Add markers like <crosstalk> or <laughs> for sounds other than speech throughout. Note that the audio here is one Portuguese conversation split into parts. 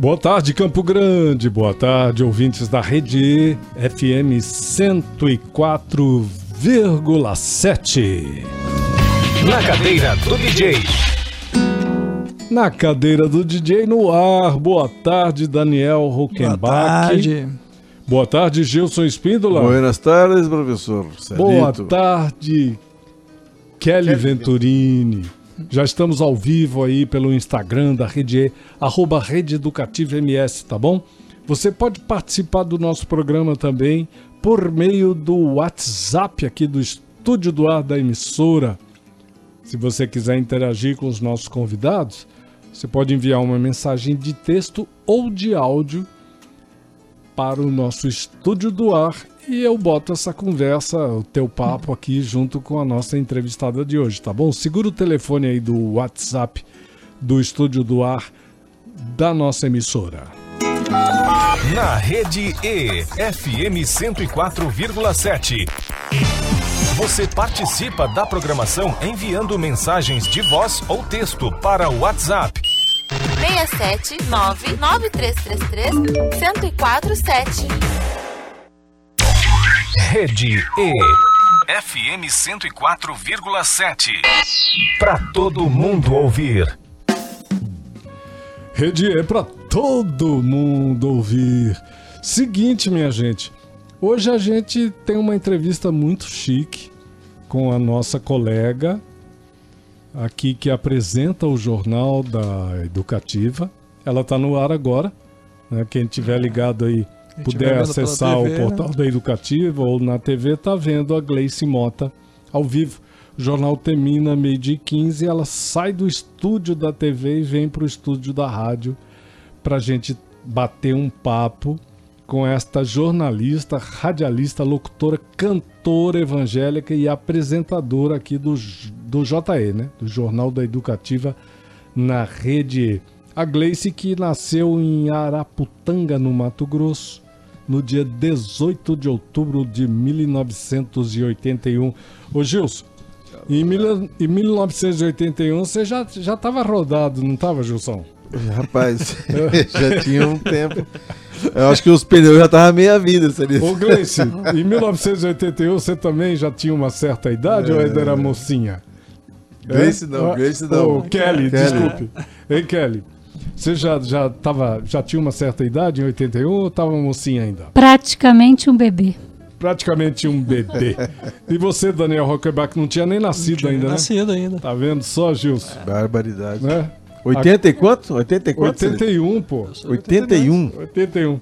Boa tarde, Campo Grande. Boa tarde, ouvintes da Rede E, FM 104,7. Na cadeira do DJ. Na cadeira do DJ no ar. Boa tarde, Daniel Huckenbach. Boa tarde. Boa tarde, Gilson Espíndola. Buenas tardes, professor. Celito. Boa tarde, Kelly Venturini. Já estamos ao vivo aí pelo Instagram da Rede arroba Rede Educativa MS, tá bom? Você pode participar do nosso programa também por meio do WhatsApp aqui do Estúdio do Ar da emissora. Se você quiser interagir com os nossos convidados, você pode enviar uma mensagem de texto ou de áudio para o nosso Estúdio do Ar e eu boto essa conversa, o teu papo aqui junto com a nossa entrevistada de hoje, tá bom? Segura o telefone aí do WhatsApp do Estúdio do Ar da nossa emissora. Na Rede E, FM 104,7. Você participa da programação enviando mensagens de voz ou texto para o WhatsApp 67 99333 1047. Rede E, FM 104,7. Para todo mundo ouvir. Rede é para todo mundo ouvir. Seguinte, minha gente, hoje a gente tem uma entrevista muito chique com a nossa colega aqui que apresenta o jornal da Educativa. Ela está no ar agora, né? Quem tiver ligado aí puder acessar TV, o portal né? da Educativa ou na TV, tá vendo a Gleice Mota ao vivo. O jornal termina meio-dia e 15, ela sai do estúdio da TV e vem para o estúdio da rádio para a gente bater um papo com esta jornalista, radialista, locutora, cantora evangélica e apresentadora aqui do, do JE, né? Do Jornal da Educativa na Rede E. A Gleice que nasceu em Araputanga, no Mato Grosso, no dia 18 de outubro de 1981. Ô Gilson, em, mil- em 1981 você já já estava rodado, não estava, Gilson? <laughs> Rapaz, <laughs> já tinha um tempo. Eu acho que os pneus já estavam meia vida, Celito. Ô Gleice, em 1981 você também já tinha uma certa idade ou ainda era mocinha? Gleice É? não, Ó, Gleice não. Ô, Kelly, Kelly. desculpe. Ei, Kelly, você já, já, tava, já tinha uma certa idade em 81 ou estava mocinha ainda? Praticamente um bebê. Praticamente um bebê. E você, Daniel Rockerbach, não tinha nem nascido ainda, né? Nascido ainda. Tá vendo só, Gilson? Barbaridade. Né? 80 e quanto? 80 e quanto? Celito? 81, pô. 81. 81.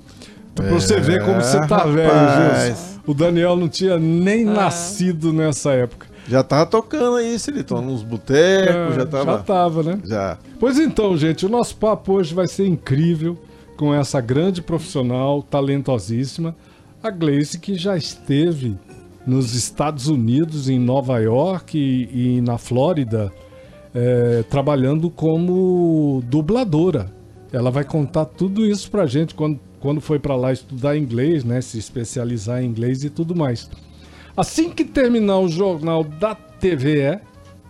Pra você ver como você tá É, velho, rapaz. Gilson. O Daniel não tinha nem nascido nessa época. Já tava tocando aí, Celito. Nos botecos, É, já tava. Já tava, né? Já. Pois então, gente, o nosso papo hoje vai ser incrível com essa grande profissional, talentosíssima, a Gleice, que já esteve nos Estados Unidos, em Nova York e, e na Flórida, é, trabalhando como dubladora. Ela vai contar tudo isso pra gente quando, quando foi pra lá estudar inglês, né? Se especializar em inglês e tudo mais. Assim que terminar o jornal da TVE,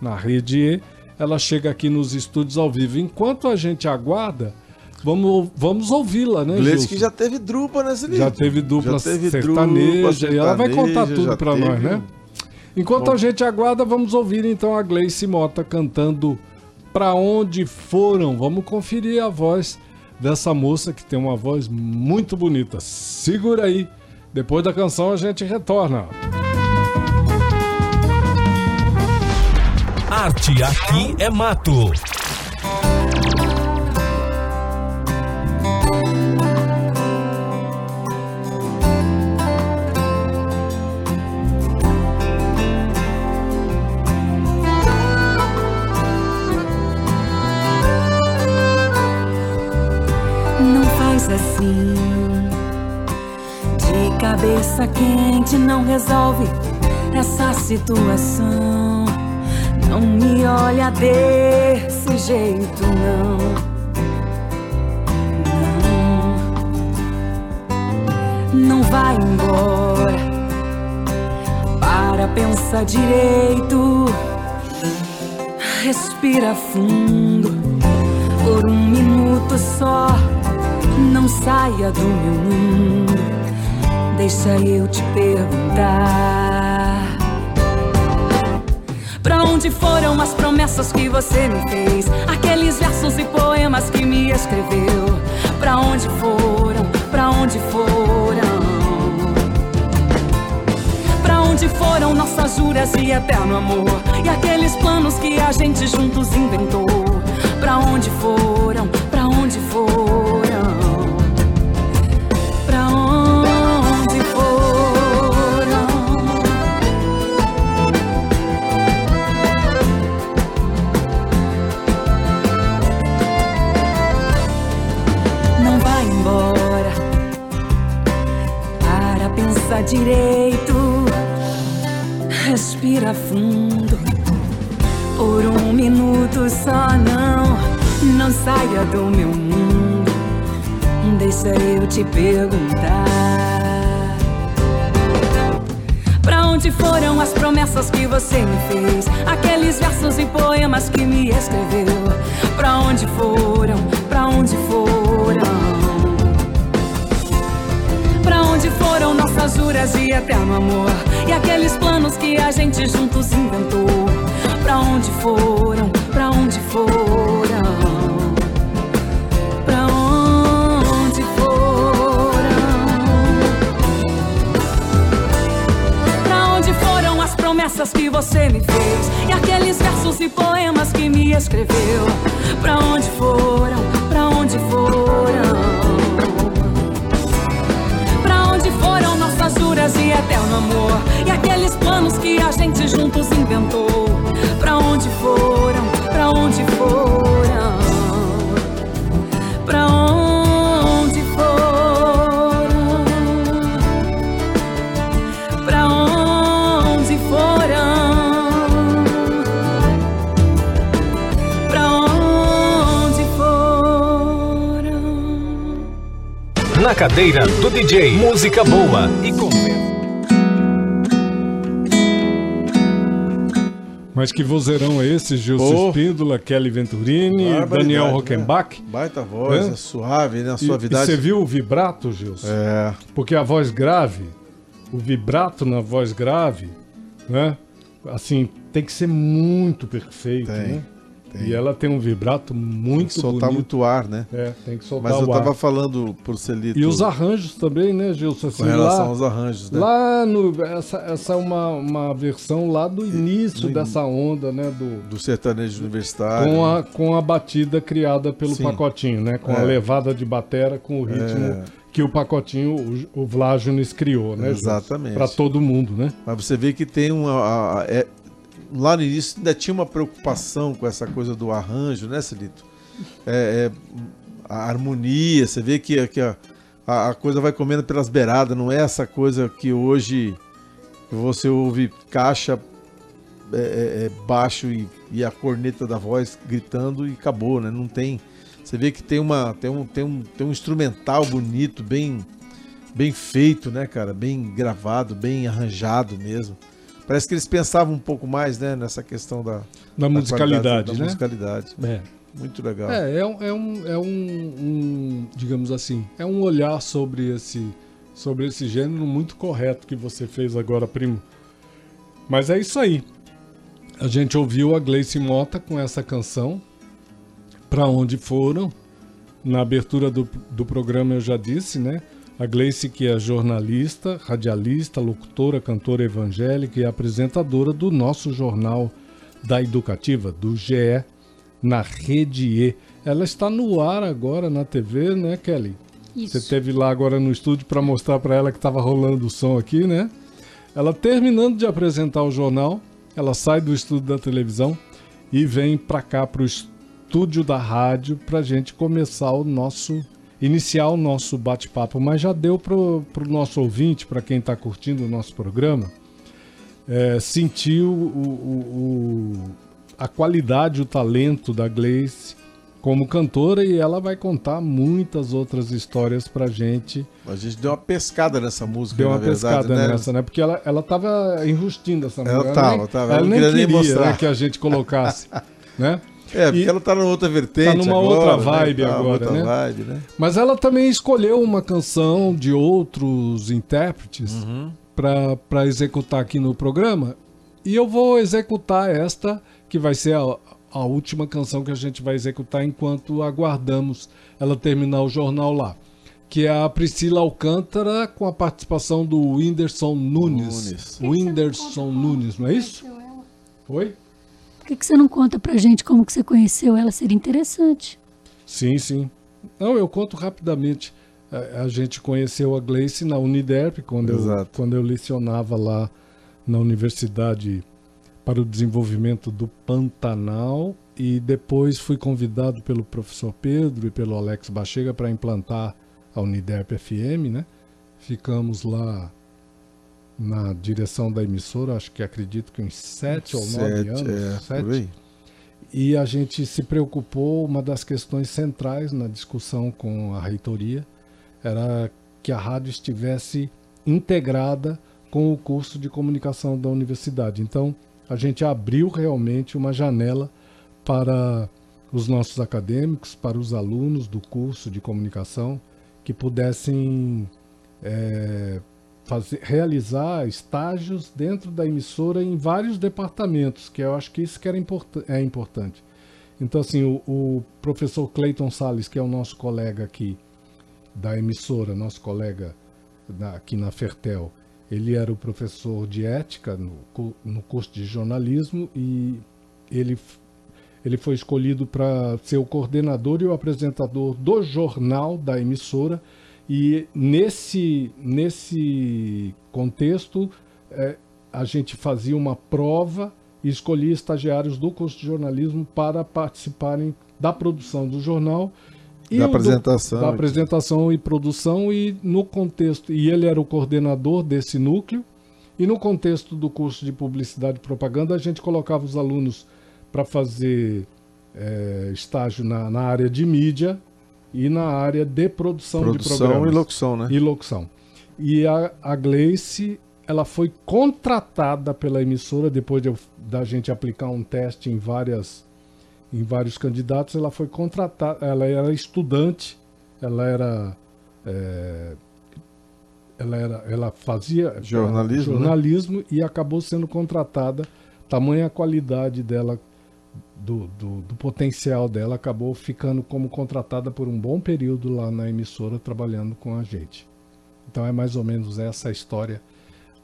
na rede E, ela chega aqui nos estúdios ao vivo. Enquanto a gente aguarda, vamos, vamos ouvi-la, né, Gleice que já teve drupa, né, Celito? Já teve dupla Já teve sertaneja, drupa, e ela vai contar sertaneja, tudo já pra nós, teve né? Enquanto a gente aguarda, vamos ouvir então a Gleice Mota cantando Pra Onde Foram. Vamos conferir a voz dessa moça que tem uma voz muito bonita. Segura aí. Depois da canção a gente retorna. Arte aqui é mato. Não faz assim. De cabeça quente não resolve essa situação. Não me olha desse jeito, não. Não, não vai embora. Para pensar direito. Respira fundo por um minuto só. Não saia do meu mundo. Deixa eu te perguntar. Onde foram as promessas que você me fez? Aqueles versos e poemas que me escreveu? Pra onde foram? Pra onde foram? Pra onde foram nossas juras e eterno amor? E aqueles planos que a gente juntos inventou? Pra onde foram? Direito. Respira fundo. Por um minuto só não. Não saia do meu mundo. Deixa eu te perguntar. Pra onde foram as promessas que você me fez? Aqueles versos e poemas que me escreveu? Pra onde foram? Pra onde foram? Onde foram nossas juras de eterno amor? E aqueles planos que a gente juntos inventou? Pra onde foram? Pra onde foram? Pra onde foram? Onde foram as promessas que você me fez? E aqueles versos e poemas que me escreveu? Pra onde foram? Pra onde foram? Juras de eterno amor? E aqueles planos que a gente juntos inventou? Pra onde foram? Pra onde foram? Cadeira do DJ, música boa e conversa. Mas que vozeirão é esse, Gilson. Espíndola, Kelly Venturini, Barbaridade, Daniel né? Rockenbach. Baita voz, É? é suave, né? A E- E suavidade. você viu o vibrato, Gilson? É. Porque a voz grave, o vibrato na voz grave, né? Assim, tem que ser muito perfeito, Tem, né? Tem. E ela tem um vibrato Tem muito que soltar bonito. muito ar, né? É, tem que soltar Mas eu o ar. tava falando pro Celito. E os arranjos também, né, Gilson? Assim, com relação lá, aos arranjos, né? lá no... Essa, essa é uma, uma versão lá do início do dessa onda, né? Do, Do sertanejo universitário. com, a, com a batida criada pelo Sim. pacotinho, né? Com É. a levada de batera, com o ritmo É. que o pacotinho, o, o Vlágenes criou, né? Exatamente. Pra todo mundo, né? Mas você vê que tem uma. a- a- é- lá no início ainda tinha uma preocupação com essa coisa do arranjo, né, Celito? É, é, a harmonia, você vê que, que a, a- coisa vai comendo pelas beiradas, não é essa coisa que hoje você ouve caixa é, é, é, baixo e, e a corneta da voz gritando e acabou, né? Não tem. Você vê que tem uma tem um, tem um, tem um instrumental bonito, bem bem feito, né, cara? Bem gravado, bem arranjado mesmo. Parece que eles pensavam um pouco mais, né, nessa questão da, Da musicalidade, qualidade, da né? musicalidade. É. Muito legal. É, é, um, é, um, é um, um, digamos assim, é um olhar sobre esse, sobre esse gênero muito correto que você fez agora, primo. Mas é isso aí. A gente ouviu a Gleice Mota com essa canção, Pra Onde Foram. Na abertura do, do programa eu já disse, né? A Gleice que é jornalista, radialista, locutora, cantora evangélica e apresentadora do nosso jornal da Educativa, do GE, na Rede E. Ela está no ar agora na TV, né, Kelly? Isso. Você teve lá agora no estúdio para mostrar para ela que estava rolando o som aqui, né? Ela terminando de apresentar o jornal, ela sai do estúdio da televisão e vem para cá para o estúdio da rádio para gente começar o nosso iniciar o nosso bate-papo, mas já deu para o nosso ouvinte, para quem está curtindo o nosso programa, é, sentir o, o- o- a qualidade, o talento da Gleice como cantora e ela vai contar muitas outras histórias pra gente. A gente deu uma pescada nessa música, Deu uma verdade, pescada né? nessa, né? Porque ela, ela tava enrustindo essa Ela mulher. tava, nem, tava. Ela Ela nem não queria queria né, que a gente colocasse, <laughs> né? É, porque E- ela tá numa outra vertente Tá numa agora, outra né, vibe tá, agora, outra né? vibe, né? Mas ela também escolheu uma canção de outros intérpretes Uhum. pra para executar aqui no programa. E eu vou executar esta, que vai ser a, a última canção que a gente vai executar enquanto aguardamos ela terminar o jornal lá. Que é a Priscila Alcântara com a participação do Whindersson Nunes. Nunes. Whindersson Nunes, não é isso? Foi? Por que, que você não conta pra gente como que você conheceu ela? Seria interessante. Sim, sim. Não, eu conto rapidamente. A, a gente conheceu a Gleice na Uniderp, quando eu, quando eu lecionava lá na Universidade para o Desenvolvimento do Pantanal. E depois fui convidado pelo professor Pedro e pelo Alex Bachega para implantar a Uniderp FM, né? Ficamos lá na direção da emissora, acho que acredito que uns sete ou nove anos. é, sete. E a gente se preocupou, uma das questões centrais na discussão com a reitoria era que a rádio estivesse integrada com o curso de comunicação da universidade. Então, a gente abriu realmente uma janela para os nossos acadêmicos, para os alunos do curso de comunicação, que pudessem eh, fazer, realizar estágios dentro da emissora em vários departamentos, que eu acho que isso que era importa- é importante. Então, assim, o, o professor Clayton Salles, que é o nosso colega aqui da emissora, nosso colega da- aqui na Fertel, ele era o professor de ética no, no curso de jornalismo e ele, ele foi escolhido para ser o coordenador e o apresentador do jornal da emissora. E nesse, nesse contexto, eh, a gente fazia uma prova e escolhia estagiários do curso de jornalismo para participarem da produção do jornal. E Da o do- apresentação. da apresentação e produção e no contexto e ele era o coordenador desse núcleo e no contexto do curso de publicidade e propaganda a gente colocava os alunos para fazer eh, estágio na, na área de mídia e na área de produção, de Produção programas e locução, né? e locução. E a, a Gleice, ela foi contratada pela emissora depois de da gente aplicar um teste em várias em vários candidatos, ela foi contratada, ela era estudante, ela era é, ela era ela fazia Jornalismo, né? jornalismo e acabou sendo contratada, tamanha a qualidade dela do, do, do potencial dela, acabou ficando como contratada por um bom período lá na emissora trabalhando com a gente. Então é mais ou menos essa a história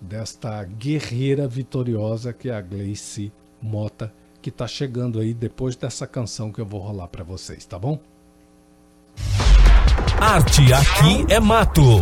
desta guerreira vitoriosa que é a Gleice Mota, que está chegando aí depois dessa canção que eu vou rolar para vocês, tá bom? Arte aqui é mato.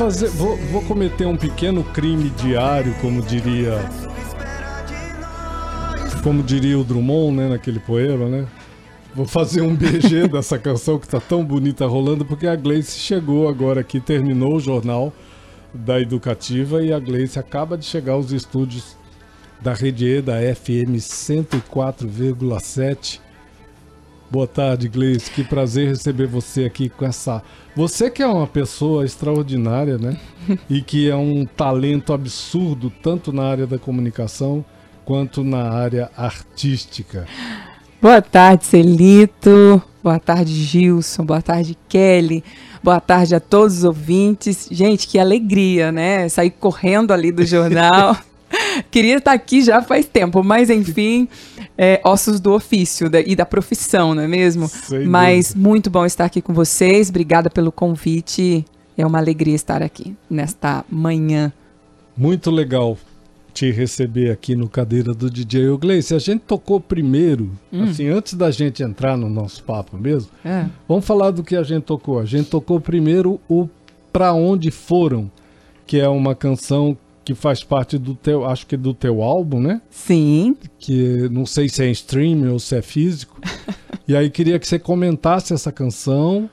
Fazer, vou, vou cometer um pequeno crime diário, como diria, como diria o Drummond, né, naquele poema, né? Vou fazer um BG <laughs> dessa canção que tá tão bonita rolando, porque a Gleice chegou agora aqui, terminou o jornal da Educativa e a Gleice acaba de chegar aos estúdios da Rede E, da FM 104,7. Boa tarde, Gleice. Que prazer receber você aqui com essa. Você que é uma pessoa extraordinária, né? <laughs> e que é um talento absurdo, tanto na área da comunicação quanto na área artística. Boa tarde, Celito. Boa tarde, Gilson. Boa tarde, Kelly. Boa tarde a todos os ouvintes. Gente, que alegria, né? Sair correndo ali do jornal. <laughs> Queria estar aqui já faz tempo, mas enfim, é, ossos do ofício da, e da profissão, não é mesmo? Sem mas dúvida. muito bom estar aqui com vocês. Obrigada pelo convite. É uma alegria estar aqui nesta manhã. Muito legal te receber aqui no Cadeira do DJ. Ô, Gleice, a gente tocou primeiro, assim, antes da gente entrar no nosso papo mesmo, É. vamos falar do que a gente tocou. A gente tocou primeiro o Pra Onde Foram, que é uma canção que faz parte do teu, acho que do teu álbum, né? Sim, Que não sei se é em streaming ou se é físico. <laughs> e aí queria que você comentasse essa canção.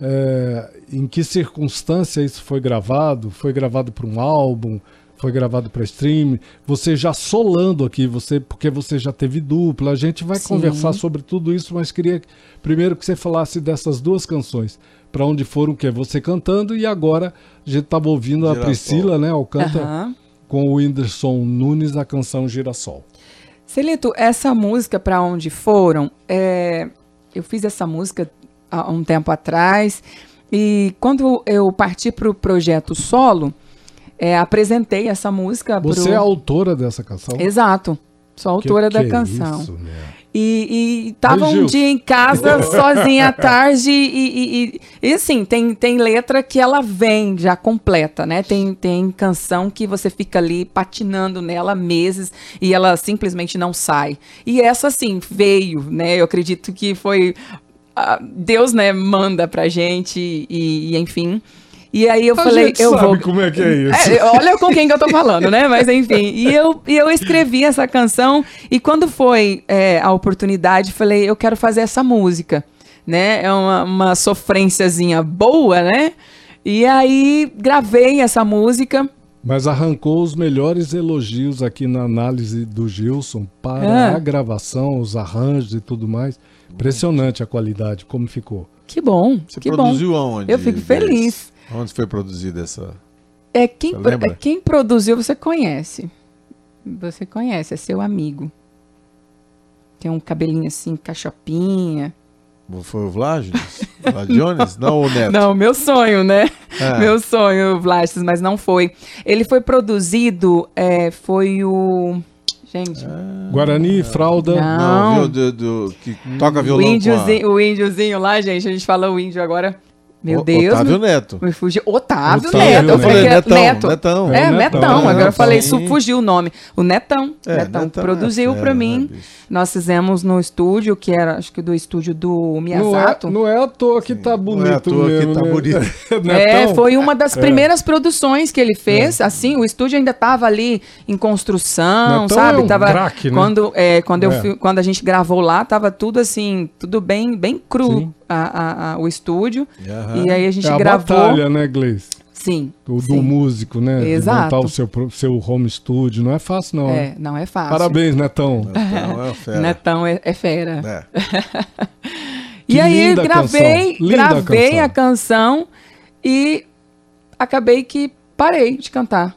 é, em que circunstância isso foi gravado? Foi gravado para um álbum? Foi gravado para stream? Você já solando aqui, você porque você já teve dupla. A gente vai Sim. conversar sobre tudo isso, mas queria primeiro que você falasse dessas duas canções. Para onde foram que é você cantando e agora a gente estava ouvindo a Girassol. Priscila, né? Alcanta aham. Com o Whindersson Nunes a canção Girassol. Celito, essa música Pra Onde Foram, é, eu fiz essa música há um tempo atrás e quando eu parti para o projeto solo, é, apresentei essa música pro... Você é a autora dessa canção? Exato, sou autora Que da que é canção. isso, né? E, e tava um dia em casa, <laughs> sozinha à tarde, e, e, e, e, assim, tem, tem letra que ela vem já completa, né? Tem, tem canção que você fica ali patinando nela meses e ela simplesmente não sai. E essa, assim, veio, né? Eu acredito que foi. ah, Deus, né, manda pra gente, e enfim. E aí eu A falei, gente eu sabe vou. como é que é isso. É, olha com quem que eu tô falando, né? Mas enfim. E eu, e eu escrevi essa canção e quando foi é, a oportunidade, falei, eu quero fazer essa música, né? É uma, uma sofrênciazinha boa, né? E aí gravei essa música. Mas arrancou os melhores elogios aqui na análise do Gilson para Ah. a gravação, os arranjos e tudo mais. Impressionante a qualidade, como ficou. Que bom, Você que bom. produziu aonde? Eu fico feliz. Onde foi produzida essa? É quem, Você lembra? é quem produziu, você conhece. Você conhece, é seu amigo. Tem um cabelinho assim, cachapinha. Foi o Vlajones? <laughs> Vlad Jones? Não, o Neto. Não, meu sonho, né? É. <laughs> Meu sonho, Vlastis, mas não foi. Ele foi produzido, é, foi o. Gente, Guarani, fralda. Não. Não, viu? Do, do- que toca o violão a... índiozinho, o índiozinho lá, gente, a gente fala o índio agora. Meu O- Deus. Otávio me- Neto. Me fugiu. Otávio, Otávio Neto. Eu Neto. falei que era Netão, Neto. Netão. É, É Netão. Netão, Agora eu Netão. falei, isso fugiu o nome. O Netão. É, Netão, Netão produziu é pra fera, mim. né? Nós fizemos no estúdio, que era, acho que do estúdio do Não é, Miyazato. não é à toa que tá bonito Não é à toa que mesmo, tá né? bonito. <laughs> É, foi uma das É. primeiras produções que ele fez. Assim, o estúdio ainda tava ali em construção, Netão sabe? é um tava craque, né? quando é, quando eu É. fui- quando a gente gravou lá, tava tudo assim, tudo bem, bem cru Sim. A- a- a- o estúdio. Aham. E aí a gente É a gravou. batalha, né, Gleice? Sim. O do sim. músico, né? Exato. De montar o seu, seu home studio. Não é fácil, não. É, não é fácil. Parabéns, Netão. Netão é <laughs> fera. Netão é, é fera. É. <laughs> E Que aí linda gravei, canção, linda gravei canção. a canção e acabei que parei de cantar.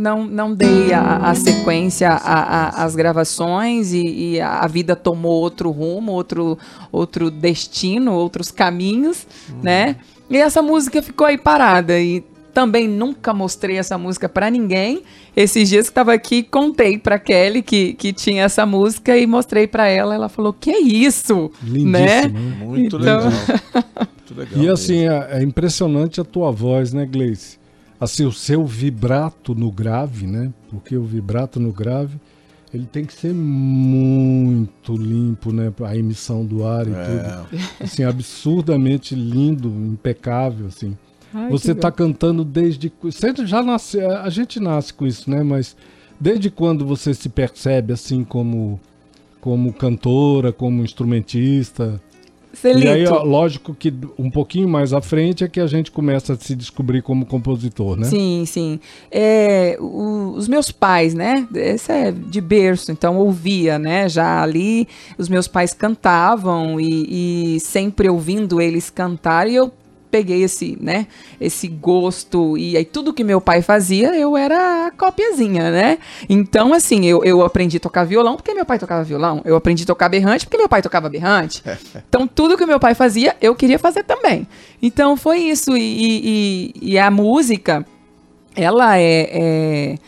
Não, não dei a, a sequência às gravações e, e a vida tomou outro rumo, outro, outro destino, outros caminhos, né? E essa música ficou aí parada e também nunca mostrei essa música pra ninguém. Esses dias que estava aqui, contei pra Kelly que, que tinha essa música e mostrei pra ela. Ela falou: "Que isso?" Lindíssimo, né? né? Muito Então- legal. <laughs> Muito legal. E mesmo. assim, é, é impressionante a tua voz, né, Gleice? Assim, o seu vibrato no grave, né? Porque o vibrato no grave, ele tem que ser muito limpo, né? A emissão do ar e É. tudo. Assim, absurdamente lindo, impecável, assim. Ai, Você que está cantando desde. Você já nasce, a gente nasce com isso, né? Mas desde quando você se percebe assim como, como cantora, como instrumentista? Celito, E aí, ó, lógico que um pouquinho mais à frente é que a gente começa a se descobrir como compositor, né? Sim, sim. É, o- os meus pais, né? Esse é de berço, então ouvia, né? Já ali, os meus pais cantavam e, e sempre ouvindo eles cantar, e eu peguei esse, né? Esse gosto e aí tudo que meu pai fazia, eu era a copiazinha, né? Então, assim, eu, eu aprendi a tocar violão porque meu pai tocava violão. Eu aprendi a tocar berrante porque meu pai tocava berrante. <laughs> Então, tudo que meu pai fazia, eu queria fazer também. Então, foi isso. E, e- e- a música, ela é, é-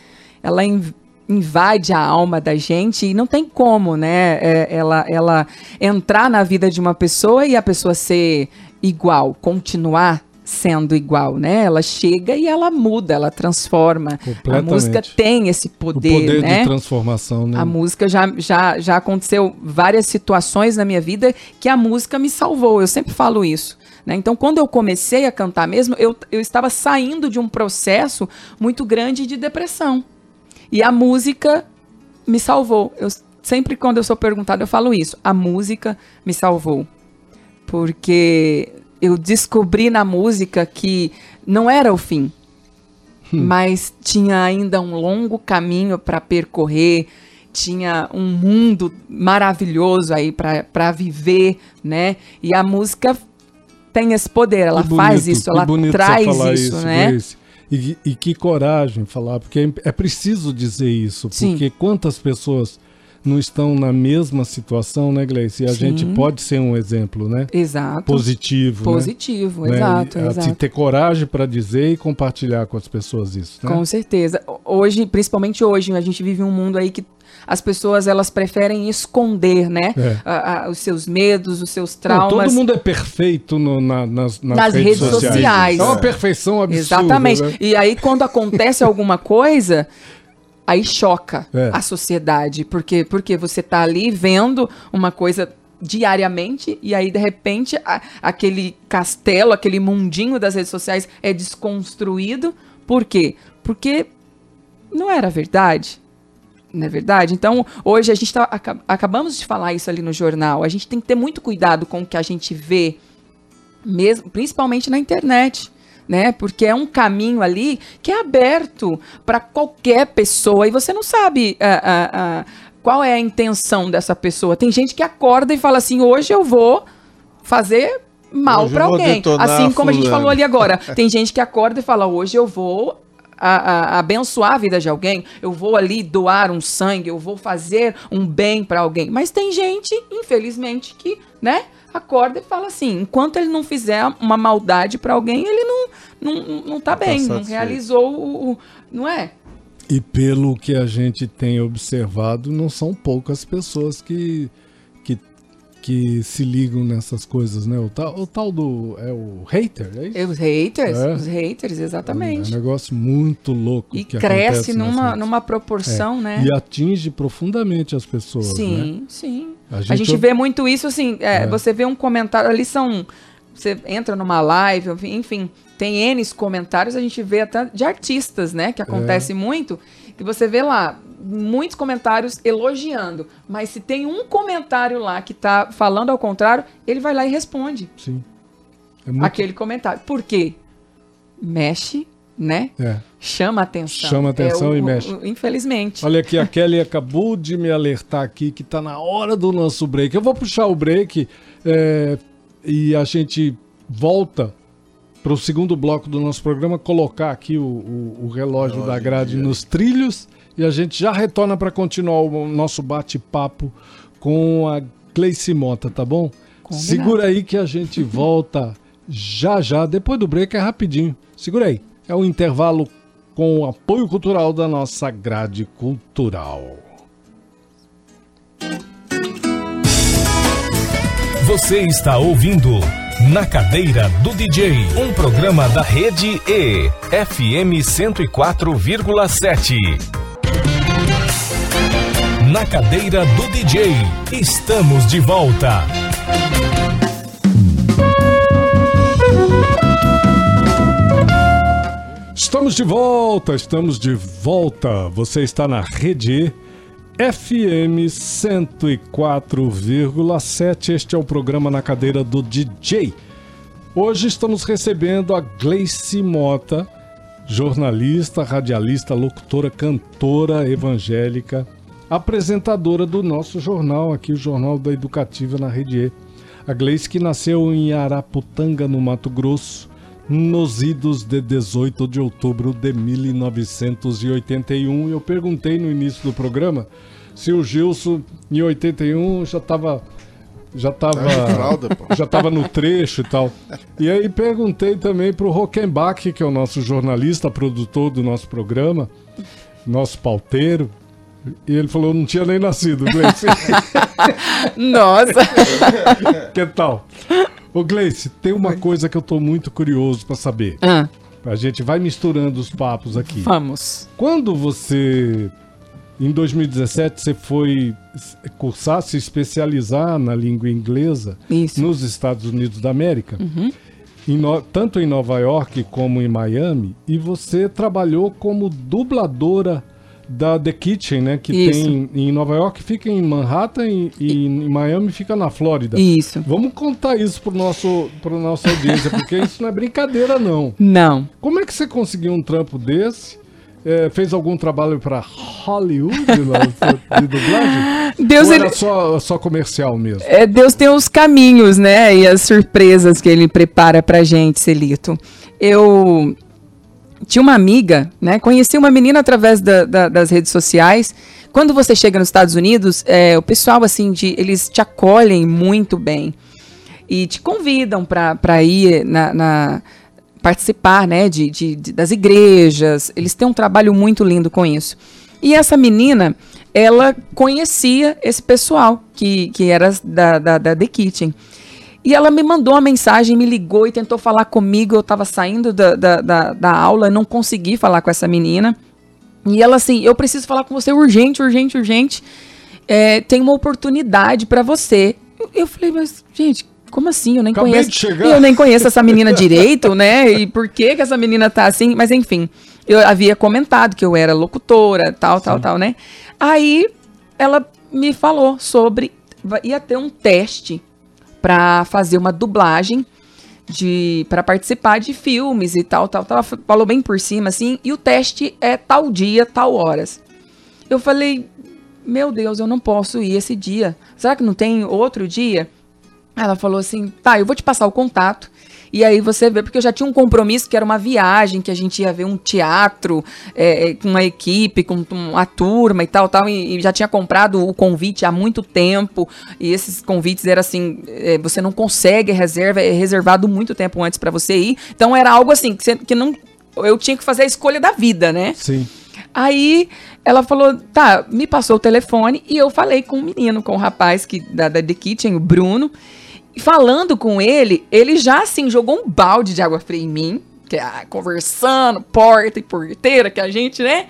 ela inv- invade a alma da gente e não tem como, né? é, ela, ela entrar na vida de uma pessoa e a pessoa ser igual, continuar sendo igual, né? Ela chega e ela muda, ela transforma. A música tem esse O poder, poder né? de transformação, né? A música já, já, já aconteceu várias situações na minha vida que a música me salvou. Eu sempre falo isso. né? Então, quando eu comecei a cantar mesmo, eu, eu estava saindo de um processo muito grande de depressão. E a música me salvou. Eu, sempre quando eu sou perguntada, eu falo isso. A música me salvou. Porque eu descobri na música que não era o fim mas tinha ainda um longo caminho para percorrer, tinha um mundo maravilhoso aí para viver, né? E a música tem esse poder, ela Que faz bonito, isso, ela bonito traz falar isso, né? E, e que coragem falar, porque é, é preciso dizer isso, Sim. porque quantas pessoas não estão na mesma situação, né, Gleice? E a Sim. gente pode ser um exemplo, né? Exato. Positivo, né? Positivo, Né? exato, E, a- exato. ter coragem para dizer e compartilhar com as pessoas isso, né? Com certeza. Hoje, principalmente hoje, a gente vive um mundo aí que as pessoas elas preferem esconder, né? É. A- a- os seus medos, os seus Não, traumas. todo mundo é perfeito no- na- nas, nas, Nas redes sociais. É uma perfeição absurda. Exatamente. né? E aí, quando acontece alguma coisa, aí choca É. a sociedade. Porque, porque você tá ali vendo uma coisa diariamente e aí, de repente, a- aquele castelo, aquele mundinho das redes sociais é desconstruído. Por quê? Porque não era verdade. Não é verdade? Então, hoje a gente tá, aca- acabamos de falar isso ali no jornal. A gente tem que ter muito cuidado com o que a gente vê, mesmo, principalmente na internet. Né? Porque é um caminho ali que é aberto para qualquer pessoa e você não sabe ah, ah, ah, qual é a intenção dessa pessoa. Tem gente que acorda e fala assim: hoje eu vou fazer mal para alguém. Assim como a gente fulano. falou ali agora. <laughs> Tem gente que acorda e fala: hoje eu vou a- a- abençoar a vida de alguém, eu vou ali doar um sangue, eu vou fazer um bem para alguém. Mas tem gente, infelizmente, que, né, acorda e fala assim: enquanto ele não fizer uma maldade para alguém, ele não, não, não tá bem, não satisfeito. realizou o, o- Não é? E pelo que a gente tem observado, não são poucas pessoas que, que se ligam nessas coisas, né? O tal, o tal do. É o hater, é isso? E Os haters, É. os haters, É exatamente. um negócio muito louco. E que cresce numa, numa proporção, É, né? E atinge profundamente as pessoas. né? Sim, sim. A A gente, gente vê muito isso, assim, é, É. você vê um comentário, ali são, você entra numa live, enfim, tem N comentários, a gente vê até de artistas, né, que É. acontece muito, que você vê lá, muitos comentários elogiando, mas se tem um comentário lá que tá falando ao contrário, ele vai lá e responde Sim. É muito, aquele comentário. Por quê? Mexe, né? é. Chama atenção. Chama atenção É e mexe. infelizmente. Olha aqui, a Kelly acabou de me alertar aqui que tá na hora do nosso break. Eu vou puxar o break é, e a gente volta para o segundo bloco do nosso programa, colocar aqui o, o- o relógio da grade nos trilhos e a gente já retorna para continuar o nosso bate-papo com a Gleice Mota, tá bom? Combinado. Segura aí que a gente <laughs> volta já já. Depois do break é rapidinho. Segura aí. É um intervalo com o apoio cultural da nossa grade cultural. Você está ouvindo Na Cadeira do DJ, um programa da Rede E, FM 104,7. Na Cadeira do DJ, estamos de volta. Estamos de volta, estamos de volta. Você está na rede FM 104,7. Este é o programa na cadeira do DJ. Hoje estamos recebendo a Gleice Mota, jornalista, radialista, locutora, cantora evangélica, apresentadora do nosso jornal aqui, o Jornal da Educativa na Rede E. A Gleice que nasceu em Araputanga, no Mato Grosso, nos idos de 18 de outubro de 1981. Eu perguntei no início do programa se o Gilson, em 81, já estava já estava já tava no trecho e tal. E aí perguntei também para o Rockenbach, que é o nosso jornalista, produtor do nosso programa, nosso pauteiro. E ele falou, não tinha nem nascido, Gleice. <laughs> Nossa! <laughs> que tal? Ô Gleice, tem uma coisa que eu tô muito curioso para saber. Ah, A gente vai misturando os papos aqui. vamos. Quando você, em 2017, você foi cursar, se especializar na língua inglesa Isso. nos Estados Unidos da América, Uhum. em No- tanto em Nova York como em Miami, e você trabalhou como dubladora da The Kitchen, né? Que Isso. tem em Nova York, fica em Manhattan e, e em Miami fica na Flórida. Isso. Vamos contar isso pro nosso, pro nossa audiência, porque isso não é brincadeira, não. Não. Como é que você conseguiu um trampo desse? É, fez algum trabalho para Hollywood <laughs> lá, de dublagem? Deus, Ou ele, era só, só comercial mesmo? é, Deus tem os caminhos, né? E as surpresas que ele prepara pra gente, Celito. Eu tinha uma amiga, né? Conheci uma menina através da- da- das redes sociais. Quando você chega nos Estados Unidos, é, o pessoal, assim, de, eles te acolhem muito bem. E te convidam para ir na, na- participar, né? De, de- de- das igrejas. Eles têm um trabalho muito lindo com isso. E essa menina, ela conhecia esse pessoal que, que era da, da, da The Kitchen. E ela me mandou uma mensagem, me ligou e tentou falar comigo. Eu estava saindo da, da, da, da aula, não consegui falar com essa menina. E ela assim, eu preciso falar com você urgente, urgente, urgente. É, tem uma oportunidade para você. Eu, eu falei, mas gente, como assim? Eu nem Acabei conheço. Eu nem conheço essa menina direito, né? E por que que essa menina tá assim? Mas enfim, eu havia comentado que eu era locutora, tal, tal, tal, né? Aí ela me falou sobre ia ter um teste para fazer uma dublagem de para participar de filmes e tal, tal, tal. Falou bem por cima assim, e o teste é tal dia, tal horas. Eu falei, meu Deus, eu não posso ir esse dia. Será que não tem outro dia? Ela falou assim: tá, eu vou te passar o contato. E aí você vê, porque eu já tinha um compromisso que era uma viagem, que a gente ia ver um teatro é, é, com uma equipe, com uma turma e tal, tal, e, e já tinha comprado o convite há muito tempo. E esses convites eram assim: é, você não consegue reserva, é reservado muito tempo antes para você ir. Então era algo assim que, você, que não. Eu tinha que fazer a escolha da vida, né? Sim. Aí ela falou, tá, me passou o telefone e eu falei com o menino, com o rapaz que, da, da The Kitchen, o Bruno. Falando com ele, ele já assim jogou um balde de água fria em mim, que é conversando, porta e porteira, que a gente, né?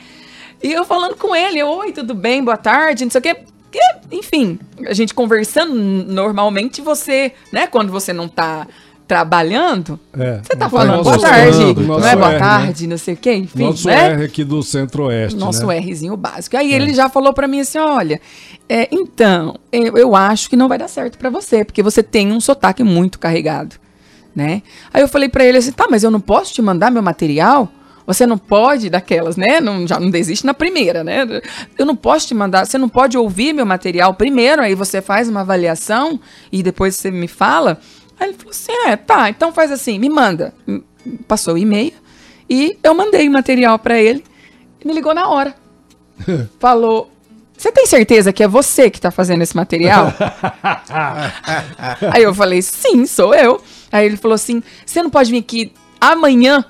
E eu falando com ele, oi, tudo bem, boa tarde, não sei o quê. Que, enfim, a gente conversando normalmente, você, né, quando você não tá trabalhando, É. você tá falando boa R, tarde, não nosso é boa R, né? tarde, não sei o quê, enfim, Nosso né? R aqui do Centro-Oeste. Nosso né? Rzinho básico. Aí ele já falou pra mim assim: olha, é, então, eu, eu acho que não vai dar certo pra você, porque você tem um sotaque muito carregado, né? Aí eu falei pra ele assim: tá, mas eu não posso te mandar meu material? Você não pode daquelas, né? Não, já não desiste na primeira, né? Eu não posso te mandar, você não pode ouvir meu material primeiro, aí você faz uma avaliação e depois você me fala. Aí ele falou assim: é, tá, então faz assim, me manda. Passou o e-mail e eu mandei o material pra ele. E me ligou na hora. <laughs> Falou: Você tem certeza que é você que tá fazendo esse material? <laughs> Aí eu falei: Sim, sou eu. Aí ele falou assim: Você não pode vir aqui amanhã?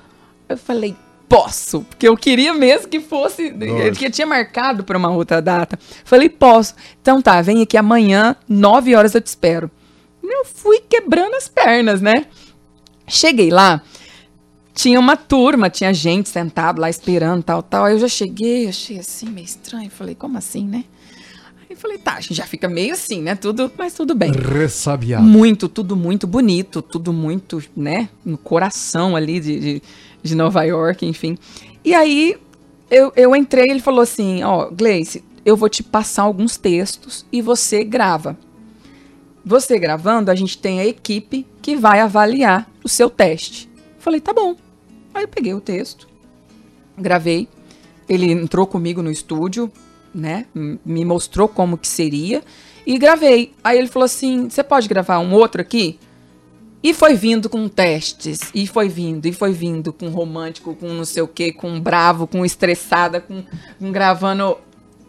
Eu falei: Posso, porque eu queria mesmo que fosse. Que eu tinha marcado para uma outra data. Falei: Posso. Então tá, vem aqui amanhã, 9 horas eu te espero. Eu fui quebrando as pernas, né? Cheguei lá, tinha uma turma, tinha gente sentado lá esperando, tal, tal. Aí eu já cheguei, achei assim, meio estranho. Falei, como assim, né? Aí falei, tá, a gente já fica meio assim, né? Tudo, mas tudo bem. Ressabiado. Muito, tudo muito bonito, tudo muito, né? No coração ali de, de, de Nova York, enfim. E aí eu, eu entrei ele falou assim: Ó, Gleice, eu vou te passar alguns textos e você grava. Você gravando, a gente tem a equipe que vai avaliar o seu teste. Falei, tá bom. Aí eu peguei o texto, gravei. Ele entrou comigo no estúdio, né? Me mostrou como que seria e gravei. Aí ele falou assim: "Você pode gravar um outro aqui?" E foi vindo com testes, e foi vindo, e foi vindo com romântico, com não sei o quê, com bravo, com estressada, com, com gravando.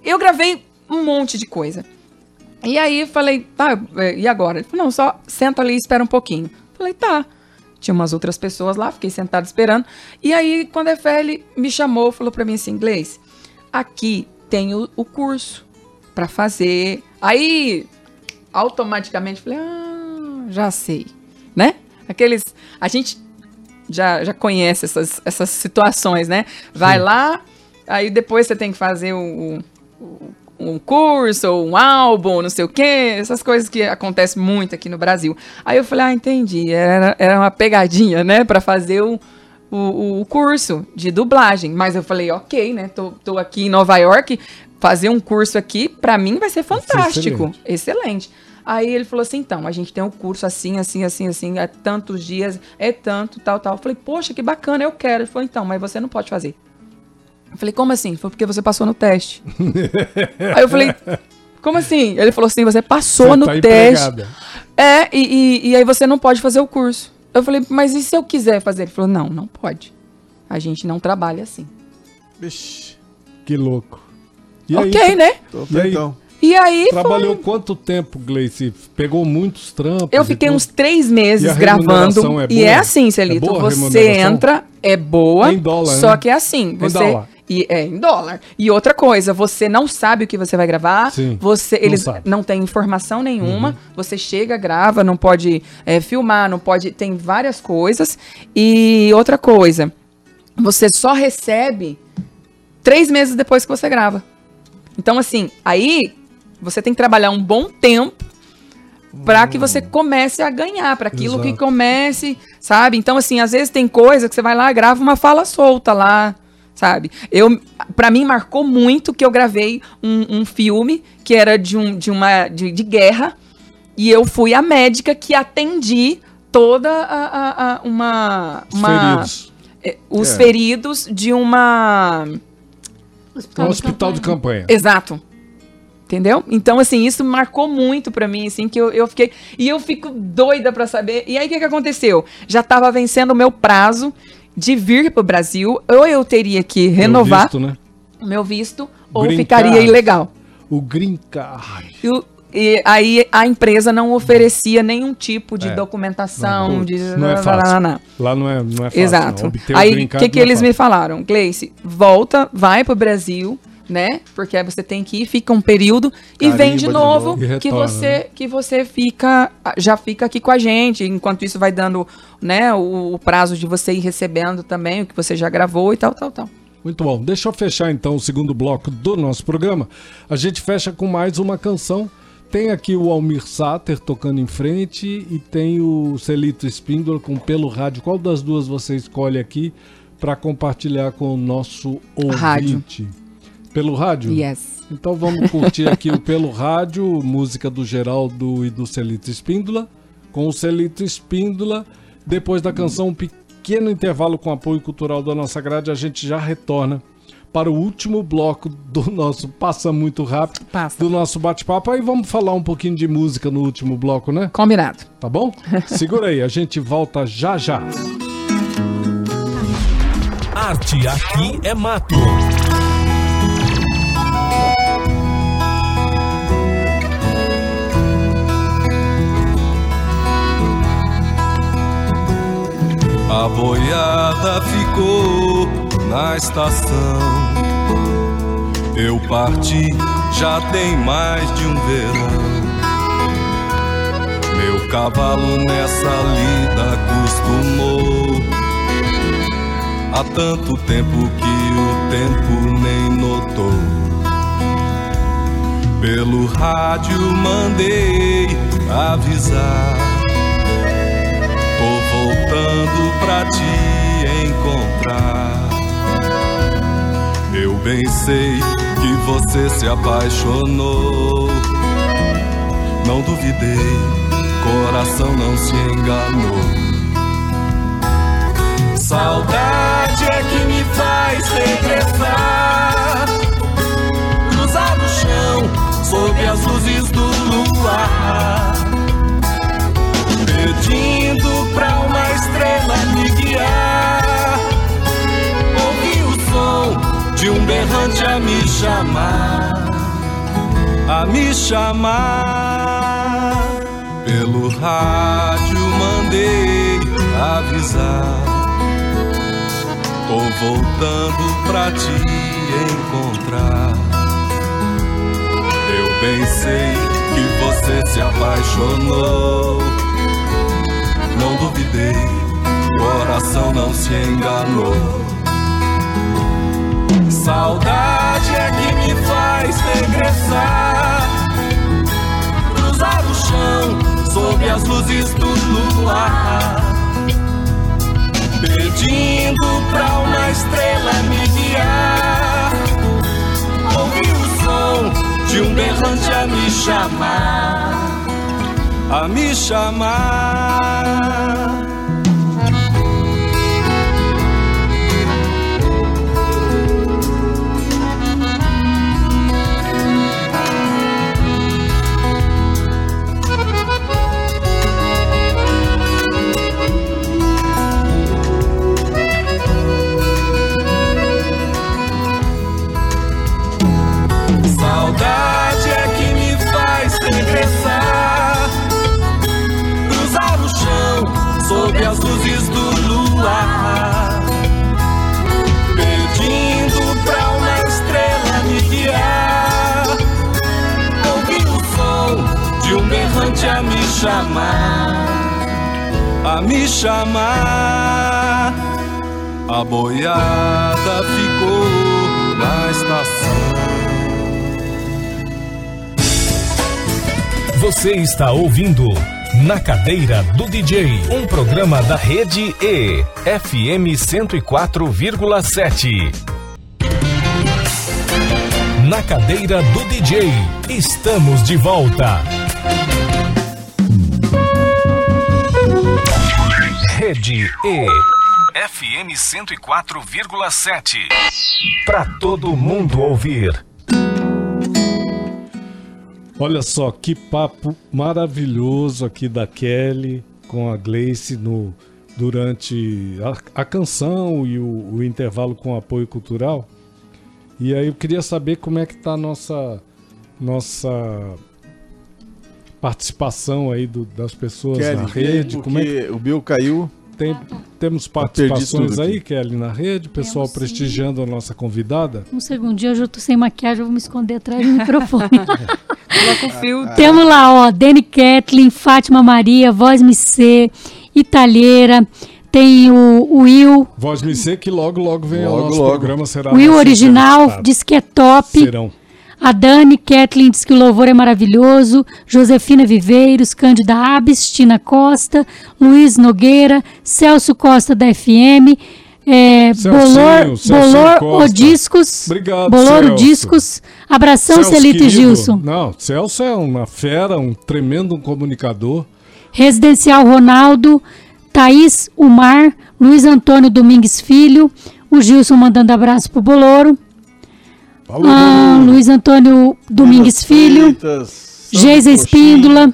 Eu gravei um monte de coisa. E aí falei, tá, é, e agora? Ele falou, não, só senta ali e espera um pouquinho. Falei, tá. Tinha umas outras pessoas lá, fiquei sentada esperando. E aí, quando a FL me chamou, falou pra mim assim, inglês, aqui tem o, o curso pra fazer. Aí, automaticamente, falei, ah, já sei, né? Aqueles, a gente já, já conhece essas, essas situações, né? Vai lá, aí depois você tem que fazer o, o- um curso, ou um álbum, não sei o quê, essas coisas que acontecem muito aqui no Brasil. Aí eu falei, ah, entendi, era, era uma pegadinha, né, pra fazer o, o, o curso de dublagem. Mas eu falei, ok, né, tô, tô aqui em Nova York, fazer um curso aqui, pra mim vai ser fantástico. excelente. Excelente. Aí ele falou assim, então, a gente tem um curso assim, assim, assim, assim, é tantos dias, é tanto, tal, tal. Eu falei, poxa, que bacana, eu quero. Ele falou, então, mas você não pode fazer. Eu falei, como assim? Falou, porque você passou no teste. <laughs> Aí eu falei, como assim? Ele falou assim, você passou Você no tá teste. empregada. É, e, e, e aí você não pode fazer o curso. Eu falei, mas e se eu quiser fazer? Ele falou, não, não pode. A gente não trabalha assim. Vixe, Que louco. E ok, aí, né? tô E aí? então. E aí Trabalhou foi... quanto tempo, Gleice? Pegou muitos trampos? Eu fiquei uns três E meses a gravando. é e é assim, Celito. É boa a você entra, é boa. Em dólar, Só né? que é assim. Você, dólar. E é em dólar. E outra coisa, você não sabe o que você vai gravar. Sim, você, não eles sabe. não têm informação nenhuma. Uhum. Você chega, grava, não pode é, filmar, não pode. Tem várias coisas. E outra coisa, você só recebe três meses depois que você grava. Então, assim, aí você tem que trabalhar um bom tempo para que você comece a ganhar, para aquilo que Exato. comece, sabe? Então, assim, às vezes tem coisa que você vai lá, grava uma fala solta lá, sabe? Eu, para mim marcou muito que eu gravei um, um filme que era de, um, de uma de, de guerra e eu fui a médica que atendi toda a, a- a- uma, Os uma feridos. é, os É. feridos de uma Um hospital de campanha. Exato. Entendeu? Então, assim, isso marcou muito pra mim, assim, que eu, eu fiquei. E eu fico doida pra saber. E aí, o que, que aconteceu? Já tava vencendo o meu prazo de vir pro Brasil. Ou eu teria que renovar Visto, né? o meu visto, ou Green ficaria card. ilegal. O green card. E, o- e aí a empresa não oferecia nenhum tipo de É. documentação, Não, de. não é fácil. Não, não. Lá não é, não é fácil. Exato. não. Obter Aí, o que, que é eles me falaram? Gleice, volta, vai pro Brasil, né? Porque aí você tem que ir, fica um período e Carimba vem de de novo, novo. E que você né? que você fica já fica aqui com a gente. Enquanto isso vai dando, né, o, o prazo de você ir recebendo também o que você já gravou e tal, tal, tal. Muito bom. Deixa eu fechar então o segundo bloco do nosso programa. A gente fecha com mais uma canção. Tem aqui o Almir Sater tocando em frente e tem o Celito Espíndola com Pelo Rádio. Qual das duas você escolhe aqui para compartilhar com o nosso ouvinte? Rádio. Pelo rádio? Yes. Então vamos curtir aqui o Pelo Rádio, música do Geraldo e do Celito Espíndola, com o Celito Espíndola. Depois da canção, um pequeno intervalo com apoio cultural da nossa grade, a gente já retorna para o último bloco do nosso Passa Muito Rápido, Passa. do nosso bate-papo. Aí vamos falar um pouquinho de música no último bloco, né? Combinado. Tá bom? <laughs> Segura aí, a gente volta já já. Arte aqui é mato. A boiada ficou na estação. Eu parti já tem mais de um verão. Meu cavalo nessa lida acostumou. Há tanto tempo que o tempo nem notou. Pelo rádio mandei avisar. Voltando pra te encontrar. Eu bem sei que você se apaixonou. Não duvidei, coração não se enganou. Saudade chamar. A me chamar. Pelo rádio mandei avisar. Tô voltando pra te encontrar. Eu bem sei que você se apaixonou. Não duvidei, coração não se enganou. Saudade regressar. Cruzar o chão sob as luzes do luar pedindo pra uma estrela me guiar. Ouvi o som de um berrante a me chamar, a me chamar. Chamar. A me chamar. A boiada ficou na estação. Você está ouvindo Na Cadeira do DJ, um programa da rede E, FM 104,7. Na Cadeira do DJ, estamos de volta. Rede E, FM 104,7. Para todo mundo ouvir. Olha só que papo maravilhoso aqui da Kelly com a Gleice no, durante a, a canção e o, o intervalo com apoio cultural. E aí eu queria saber como é que tá a nossa, nossa participação aí do- das pessoas Kelly, na rede. Como é que o Bill caiu. tem, temos perdi participações tudo aí. Kelly, na rede? Pessoal Temos sim. prestigiando a nossa convidada. Um segundinho, hoje eu tô sem maquiagem, eu vou me esconder atrás do microfone. <laughs> Coloca o fio. Temos lá, ó, Dani Kathleen, Fátima Maria, Voz MC, Italheira, tem o, o Will, Voz Me Ser, que logo, logo vem ao Logo, nosso logo. programa. Será o Will original, diz que é top. Serão. A Dani Kathleen diz que o louvor é maravilhoso. Josefina Viveiros, Cândida Abes, Tina Costa, Luiz Nogueira, Celso Costa da FM, é, Bolor, Bolor. Odiscos, Obrigado, Boloro Celso. Discos. Abração, Celso, Celito e querido. Gilson. Não, Celso é uma fera, um tremendo comunicador. Residencial Ronaldo, Thaís Umar, Luiz Antônio Domingues Filho, o Gilson mandando abraço pro Boloro. Falou, Ah, Bruno. Luiz Antônio Domingues Filho, Freitas, Geisa Espíndola.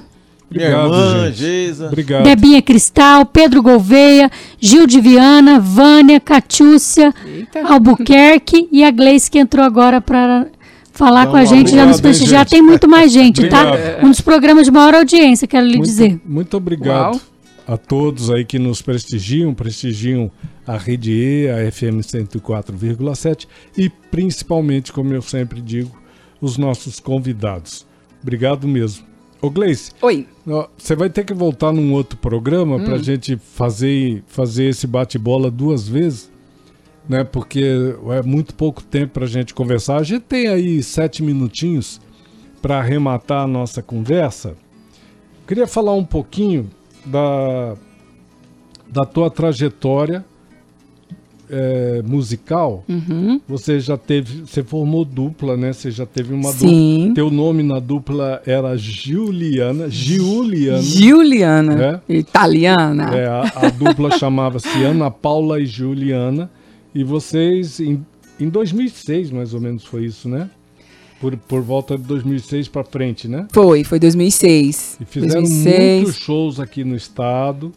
Minha Obrigado, irmã, gente. Geisa. Obrigado. Debinha Cristal, Pedro Gouveia, Gil de Viana, Vânia, Catiúcia, Eita. Albuquerque e a Gleice que entrou agora para falar Então, com a gente, já obrigado, nos hein, prestigiar. Tem muito mais <laughs> gente, tá? Um dos programas de maior audiência, quero lhe muito, dizer. Muito obrigado Uau. A todos aí que nos prestigiam, prestigiam a Rede E, a FM 104,7 e principalmente, como eu sempre digo, os nossos convidados. Obrigado mesmo. Ô Gleice, Oi. você vai ter que voltar num outro programa pra gente fazer, fazer esse bate-bola duas vezes, né? Porque é muito pouco tempo pra gente conversar. A gente tem aí sete minutinhos para arrematar a nossa conversa, queria falar um pouquinho da, da tua trajetória é, musical. Uhum. Você já teve, você formou dupla, né? Você já teve uma Sim. dupla. Teu nome na dupla era Juliana, Giuliana. Juliana, italiana. É, a, a dupla <laughs> chamava-se Ana Paula e Juliana. E vocês, em, em 2006, mais ou menos, foi isso, né? Por, por volta de 2006 para frente, né? Foi, foi 2006. E fizeram 2006. muitos shows aqui no estado.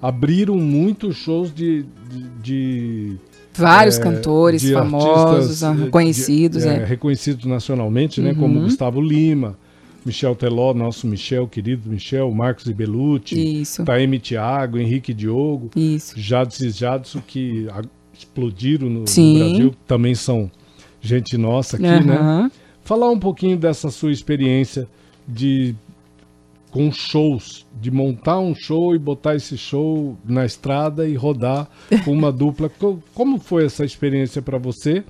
Abriram muitos shows de. de, de- Vários é, cantores famosos, artistas, conhecidos. de- é, é. reconhecidos nacionalmente, né? Como Uhum. Gustavo Lima, Michel Teló, nosso Michel, querido Michel, Marcos Ibelucci, Isso. Taeme Thiago, Henrique Diogo, Isso. Jadson e Jadson, que explodiram no, no. Brasil, também são gente nossa aqui, né? Falar um pouquinho dessa sua experiência de com shows, de montar um show e botar esse show na estrada e rodar com uma <laughs> dupla. Co- Como foi essa experiência para você?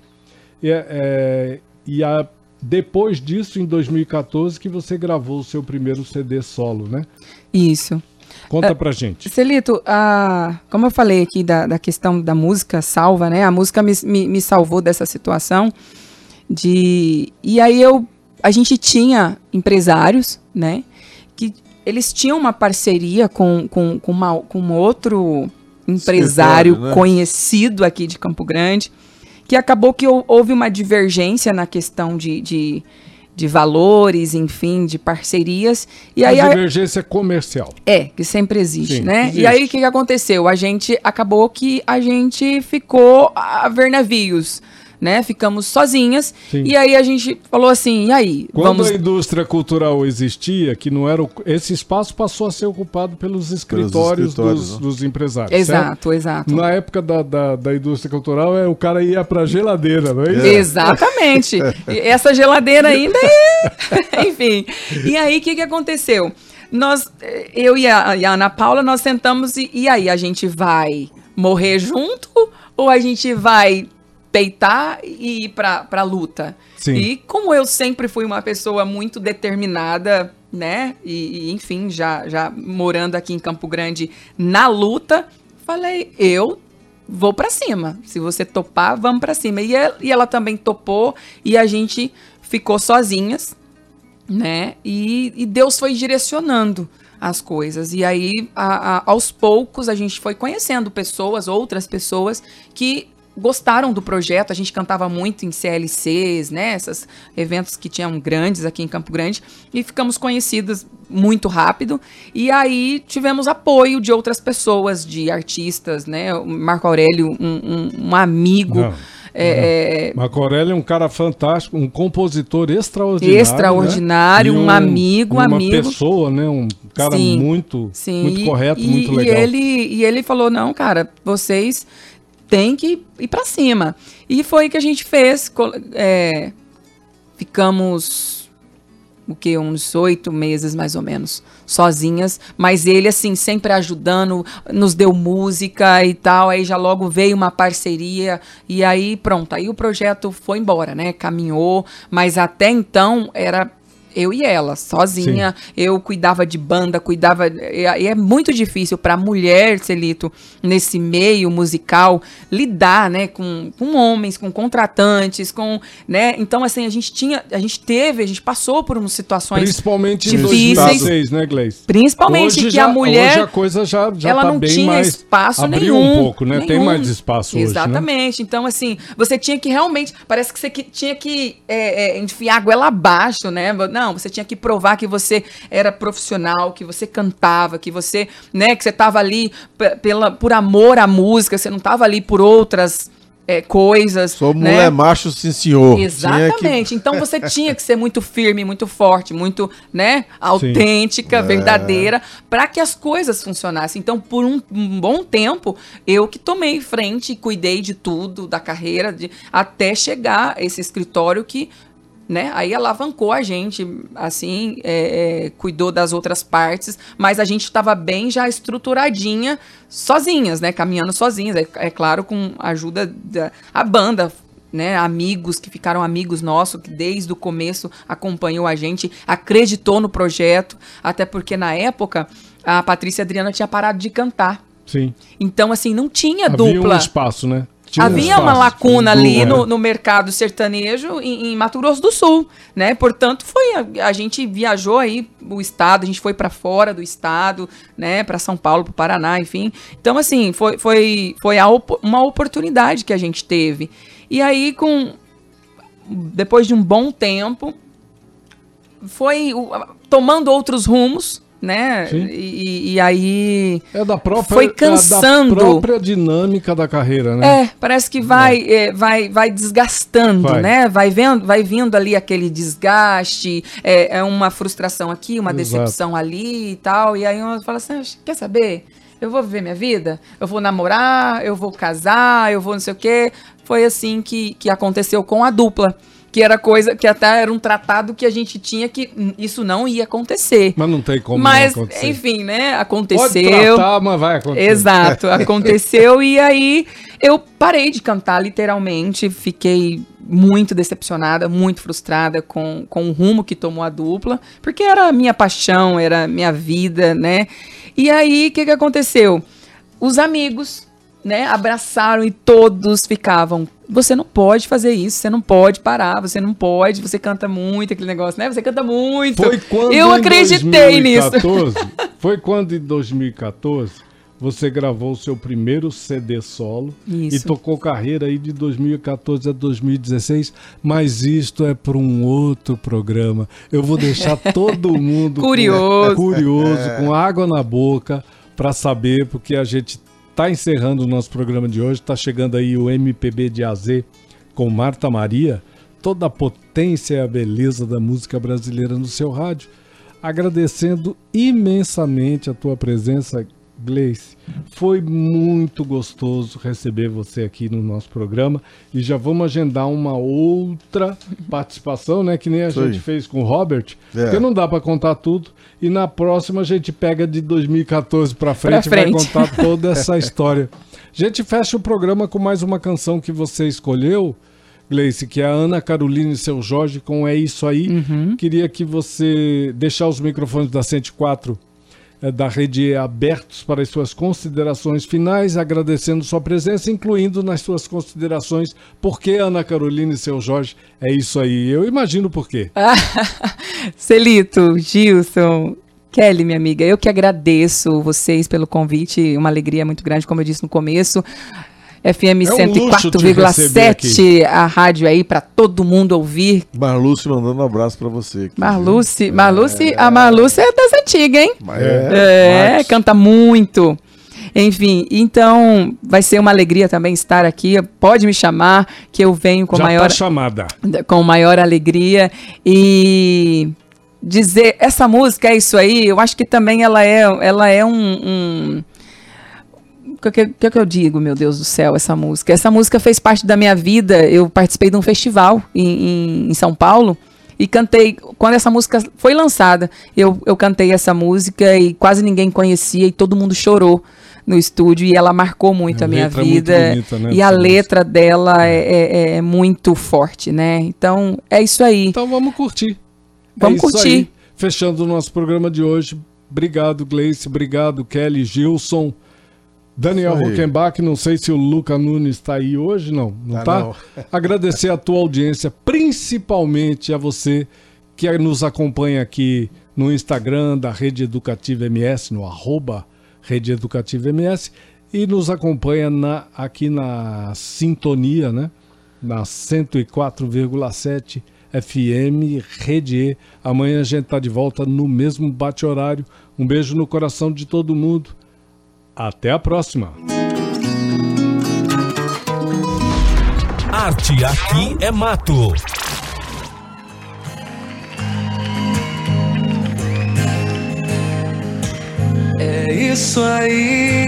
E, é, e a- depois disso, em 2014, que você gravou o seu primeiro CD solo, né? Isso. Conta É, pra gente. Celito, a, como eu falei aqui da, da questão da música salva, né? A música me, me, me salvou dessa situação. De, e aí eu, a gente tinha empresários, né? Que eles tinham uma parceria com, com, com, uma, com um outro empresário né? conhecido aqui de Campo Grande, que acabou que hou- houve uma divergência na questão de, de, de valores, enfim, de parcerias. E aí a a- divergência comercial. é, que sempre existe, Sim, né? existe. E aí o que aconteceu? A gente acabou que a gente ficou a ver navios, né? Ficamos sozinhas. Sim. E aí a gente falou assim: e aí? Quando vamos. a indústria cultural existia, que não era o- esse espaço passou a ser ocupado pelos escritórios, escritórios, dos, né? dos empresários. certo? Exato, exato. Na época da, da, da indústria cultural, é, o cara ia pra geladeira, não é isso? Exatamente. <laughs> E essa geladeira ainda é. <laughs> Enfim. E aí, o que, que aconteceu? Nós, eh, eu e a, e a Ana Paula, nós sentamos e, e aí, a gente vai morrer junto ou a gente vai peitar e ir pra, pra luta? Sim. E como eu sempre fui uma pessoa muito determinada, né? E, e, enfim, já, já morando aqui em Campo Grande na luta, falei, eu vou pra cima. Se você topar, vamos pra cima. E ela, e ela também topou e a gente ficou sozinhas, né? E, e Deus foi direcionando as coisas. E aí, a- a- aos poucos, a gente foi conhecendo pessoas, outras pessoas que gostaram do projeto. A gente cantava muito em CLCs, né? Esses eventos que tinham grandes aqui em Campo Grande. E ficamos conhecidas muito rápido. E aí tivemos apoio de outras pessoas, de artistas, né? O Marco Aurélio, um, um- um amigo. Não, é, é, Marco Aurélio é um cara fantástico, um compositor extraordinário. Extraordinário, né? E um amigo, um uma amigo. pessoa, né? Um cara Sim, muito, Sim, muito e- correto, e, muito e legal. ele, e ele falou: não, cara, vocês têm que ir pra cima. E foi o que a gente fez. é, ficamos, o que, uns oito meses mais ou menos, sozinhas. Mas ele, assim, sempre ajudando, nos deu música e tal. Aí já logo veio uma parceria. E aí, pronto, aí o projeto foi embora, né? Caminhou. Mas até então era eu e ela, sozinha. Eu cuidava de banda, cuidava. E é muito difícil para mulher, Celito, nesse meio musical, lidar, né, com, com homens, com contratantes, com, né? Então, assim, a gente tinha, a gente teve, a gente passou por umas situações Principalmente difíceis. 2006, né, Gleice? Principalmente Hoje que já- a mulher. Hoje a coisa já, já ela tá não tinha mais... espaço abriu nenhum. um pouco, né? Tem nenhum. mais espaço hoje, né? Exatamente. Então, assim, você tinha que realmente. Parece que você que- tinha que é, é, enfiar a goela abaixo, né? Não, você tinha que provar que você era profissional, que você cantava, que você, né, que você tava ali pela, por amor à música, você não tava ali por outras. é, coisas. Sou né? mulher macho, sim senhor. Tinha que- Exatamente. Então você <laughs> tinha que ser muito firme, muito forte, muito, né, autêntica, É. verdadeira, para que as coisas funcionassem. Então, por um, um bom tempo, eu que tomei frente e cuidei de tudo da carreira, de, até chegar a esse escritório que né? Aí alavancou a gente, assim, é, é, cuidou das outras partes, mas a gente estava bem já estruturadinha, sozinhas, né? Caminhando sozinhas, é, é claro, com a ajuda da a banda, né? Amigos que ficaram amigos nossos, que desde o começo acompanhou a gente, acreditou no projeto, até porque na época a Patrícia Adriana tinha parado de cantar. Sim. Então, assim, não tinha Havia dupla. um espaço, né? Tinha Havia uma lacuna ali no, no mercado sertanejo em, em Mato Grosso do Sul, né? Portanto, foi a, a gente viajou aí o estado, a gente foi para fora do estado, né? Para São Paulo, para Paraná, enfim. Então, assim, foi, foi, foi op- uma oportunidade que a gente teve. E aí, com depois de um bom tempo, foi o- tomando outros rumos, né? E, e aí É da própria, Foi é cansando. da própria dinâmica da carreira, né? É, parece que vai, é, vai, vai desgastando, Vai. né? Vai vendo, vai vindo ali aquele desgaste, é, é uma frustração aqui, uma Exato. decepção ali e tal. E aí uma fala assim, "Ah, quer saber? Eu vou viver minha vida? Eu vou namorar, eu vou casar, eu vou não sei o quê. Foi assim que, que aconteceu com a dupla. Que era coisa, que até era um tratado que a gente tinha que isso não ia acontecer. Mas não tem como Mas, acontecer. enfim, né? Pode Aconteceu. tratar, mas vai acontecer. Exato, <laughs> aconteceu e aí eu parei de cantar literalmente, fiquei muito decepcionada, muito frustrada com, com o rumo que tomou a dupla, porque era a minha paixão, era a minha vida, né? E aí, o que, que aconteceu? Os amigos, né, abraçaram e todos ficavam. Você não pode fazer isso, você não pode parar, você não pode, você canta muito, aquele negócio, né? Você canta muito. Foi quando eu em acreditei nisso. 2014, <laughs> Foi quando em 2014 você gravou o seu primeiro CD solo e Isso. tocou carreira aí de 2014 a 2016, mas isto é para um outro programa. Eu vou deixar <laughs> todo mundo com- Curioso. curioso, com água na boca para saber, porque a gente está encerrando o nosso programa de hoje, está chegando aí o MPB de AZ com Marta Maria, toda a potência e a beleza da música brasileira no seu rádio. Agradecendo imensamente a tua presença, Gleice. Foi muito gostoso receber você aqui no nosso programa e já vamos agendar uma outra participação, né? Que nem a Isso gente fez com o Robert, É. porque não dá para contar tudo. E na próxima a gente pega de 2014 para frente, Pra e vai frente. contar <laughs> toda essa história. A gente fecha o programa com mais uma canção que você escolheu, Gleice, que é a Ana Carolina e seu Jorge com É Isso Aí. Uhum. Queria que você deixar os microfones da 104 eh, da rede abertos para as suas considerações finais, agradecendo sua presença, incluindo nas suas considerações por que Ana Carolina e seu Jorge é isso aí. Eu imagino por quê. <laughs> Celito, Gilson, Kelly, minha amiga, eu que agradeço vocês pelo convite, uma alegria muito grande, como eu disse no começo. FM É um luxo te receber aqui. 104,7, a rádio aí para todo mundo ouvir. Marluce mandando um abraço pra você. aqui. Marluce, Marluce, a Marluce é das antigas, hein? É, É, Marcos. canta muito. Enfim, então vai ser uma alegria também estar aqui. Pode me chamar, que eu venho com Já maior tá chamada. com maior alegria e dizer essa música é isso aí eu acho que também ela é ela é um, um o que, que, que que eu digo, meu Deus do céu, essa música? Essa música fez parte da minha vida. Eu participei de um festival em, em, em São Paulo e cantei. Quando essa música foi lançada, eu, eu cantei essa música e quase ninguém conhecia e todo mundo chorou no estúdio. E ela marcou muito A a minha letra é vida. bonita, né, e a essa música. letra dela é, é- é muito forte, né? Então é isso aí. Então vamos curtir. Vamos É curtir. Fechando o nosso programa de hoje. Obrigado, Gleice. Obrigado, Kelly, Gilson. Daniel. Huckenbach, não sei se o Luca Nunes está aí hoje, não, não Tá tá? não. <laughs> Agradecer a tua audiência, principalmente a você que nos acompanha aqui no Instagram da Rede Educativa MS, no arroba Rede Educativa MS, e nos acompanha na- aqui na Sintonia, né? Na 104,7 FM Rede E. Amanhã a gente tá de volta no mesmo bate-horário. Um beijo no coração de todo mundo. Até a próxima. Arte aqui é mato. É isso aí.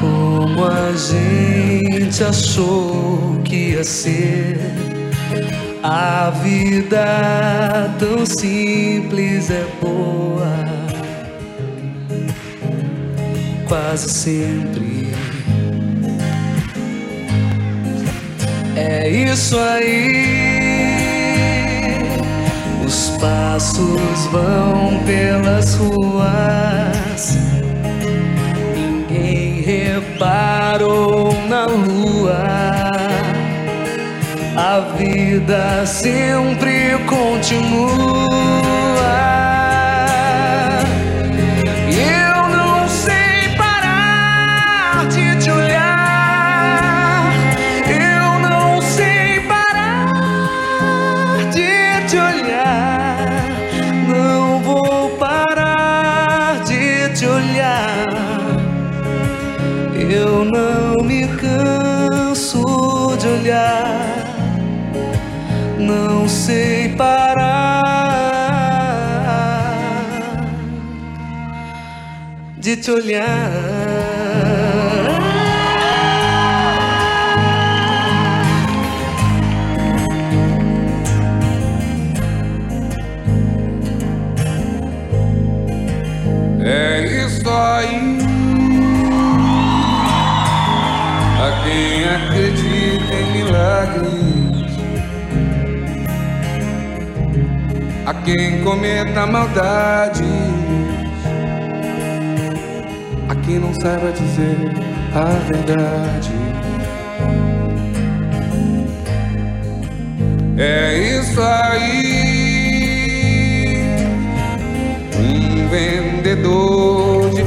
Como a gente achou que ia ser. A vida tão simples é boa. Quase sempre. É isso aí. Os passos vão pelas ruas. Ninguém reparou na lua. A vida sempre continua. Te olhar. É isso aí. A quem acredita em milagres, a quem cometa maldades, a quem não saiba dizer a verdade. É isso aí. Um vendedor de